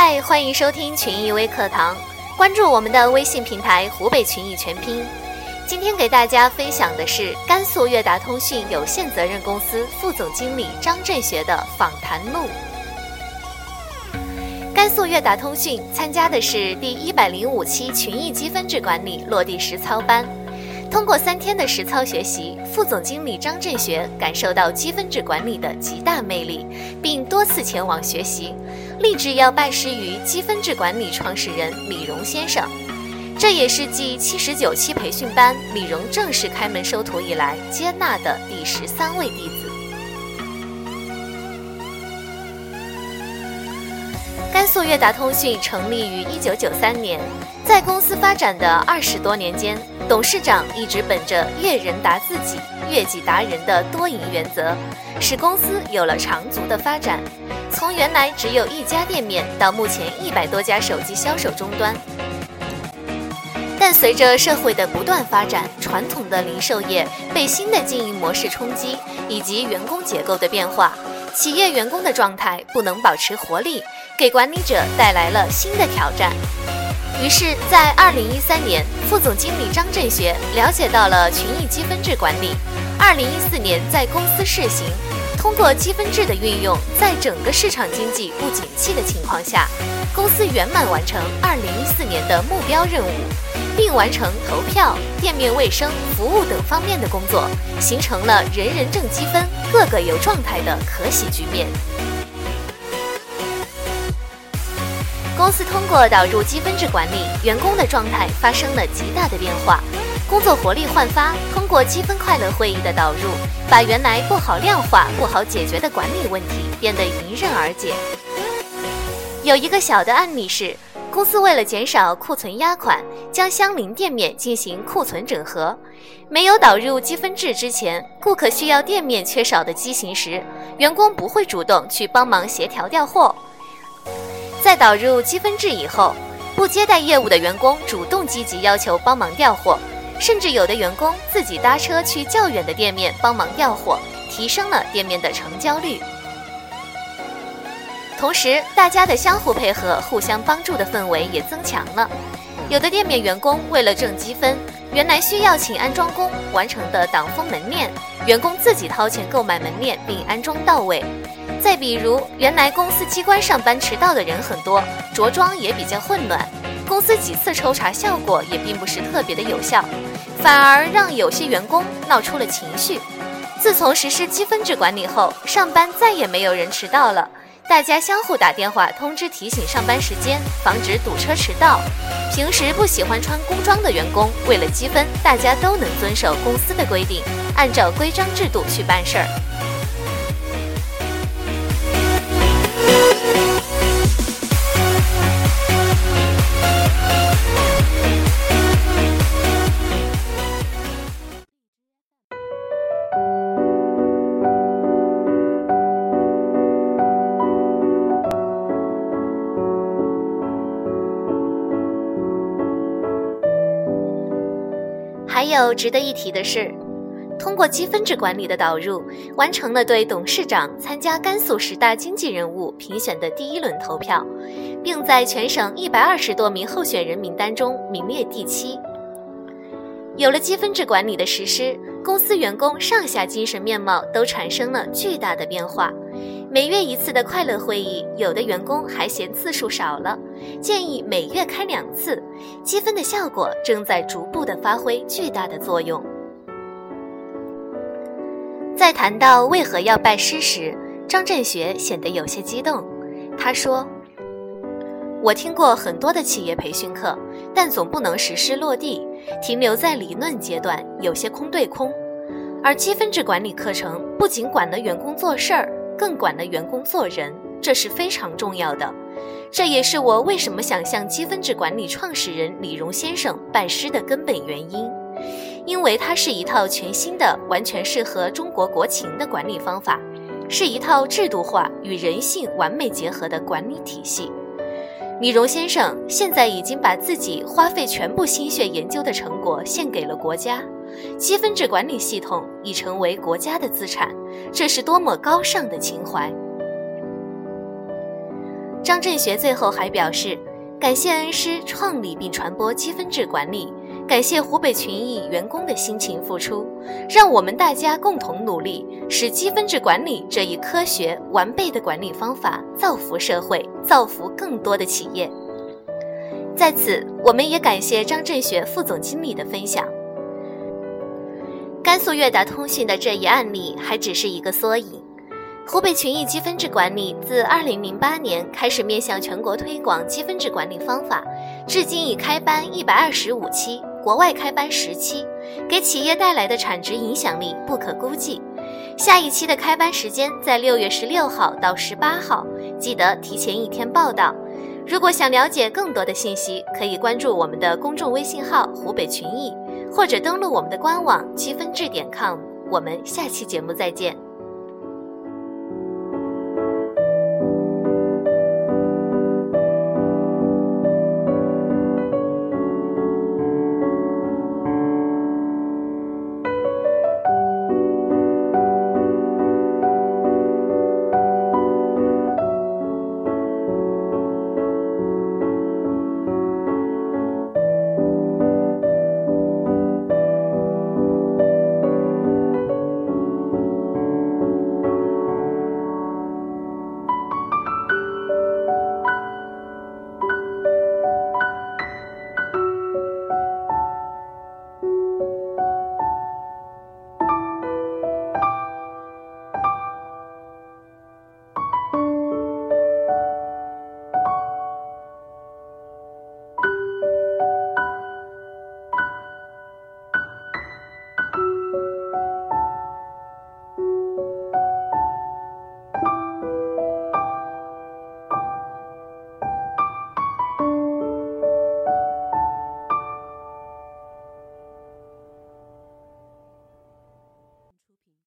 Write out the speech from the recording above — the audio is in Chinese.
嗨，欢迎收听群益微课堂，关注我们的微信平台“湖北群益全拼”。今天给大家分享的是甘肃悦达通讯有限责任公司副总经理张振学的访谈录。甘肃悦达通讯参加的是第一百零五期群益积分制管理落地实操班。通过三天的实操学习，副总经理张振学感受到积分制管理的极大魅力，并多次前往学习，立志要拜师于积分制管理创始人李荣先生。这也是继七十九期培训班李荣正式开门收徒以来接纳的第十三位弟子。甘肃悦达通讯成立于一九九三年，在公司发展的二十多年间，董事长一直本着“悦人达自己，悦己达人”的多赢原则，使公司有了长足的发展。从原来只有一家店面，到目前一百多家手机销售终端。但随着社会的不断发展，传统的零售业被新的经营模式冲击，以及员工结构的变化，企业员工的状态不能保持活力。给管理者带来了新的挑战。于是，在二零一三年，副总经理张振学了解到了群益积分制管理。二零一四年，在公司试行，通过积分制的运用，在整个市场经济不景气的情况下，公司圆满完成二零一四年的目标任务，并完成投票、店面卫生、服务等方面的工作，形成了人人挣积分、个个有状态的可喜局面。公司通过导入积分制管理，员工的状态发生了极大的变化，工作活力焕发。通过积分快乐会议的导入，把原来不好量化、不好解决的管理问题变得迎刃而解。有一个小的案例是，公司为了减少库存压款，将相邻店面进行库存整合。没有导入积分制之前，顾客需要店面缺少的机型时，员工不会主动去帮忙协调调货。在导入积分制以后，不接待业务的员工主动积极要求帮忙调货，甚至有的员工自己搭车去较远的店面帮忙调货，提升了店面的成交率。同时，大家的相互配合、互相帮助的氛围也增强了。有的店面员工为了挣积分，原来需要请安装工完成的挡风门面，员工自己掏钱购买门面并安装到位。再比如，原来公司机关上班迟到的人很多，着装也比较混乱，公司几次抽查效果也并不是特别的有效，反而让有些员工闹出了情绪。自从实施积分制管理后，上班再也没有人迟到了，大家相互打电话通知提醒上班时间，防止堵车迟到。平时不喜欢穿工装的员工，为了积分，大家都能遵守公司的规定，按照规章制度去办事儿。有值得一提的是，通过积分制管理的导入，完成了对董事长参加甘肃十大经济人物评选的第一轮投票，并在全省一百二十多名候选人名单中名列第七。有了积分制管理的实施，公司员工上下精神面貌都产生了巨大的变化。每月一次的快乐会议，有的员工还嫌次数少了，建议每月开两次。积分的效果正在逐步的发挥巨大的作用。在谈到为何要拜师时，张振学显得有些激动。他说：“我听过很多的企业培训课，但总不能实施落地，停留在理论阶段，有些空对空。而积分制管理课程不仅管了员工做事儿。”更管了员工做人，这是非常重要的。这也是我为什么想向积分制管理创始人李荣先生拜师的根本原因，因为它是一套全新的、完全适合中国国情的管理方法，是一套制度化与人性完美结合的管理体系。李荣先生现在已经把自己花费全部心血研究的成果献给了国家。积分制管理系统已成为国家的资产，这是多么高尚的情怀！张振学最后还表示，感谢恩师创立并传播积分制管理，感谢湖北群益员工的辛勤付出，让我们大家共同努力，使积分制管理这一科学完备的管理方法造福社会，造福更多的企业。在此，我们也感谢张振学副总经理的分享。甘肃悦达通讯的这一案例还只是一个缩影。湖北群益积分制管理自2008年开始面向全国推广积分制管理方法，至今已开班125期，国外开班十期，给企业带来的产值影响力不可估计。下一期的开班时间在6月16号到18号，记得提前一天报到。如果想了解更多的信息，可以关注我们的公众微信号“湖北群益”，或者登录我们的官网积分制点 com。我们下期节目再见。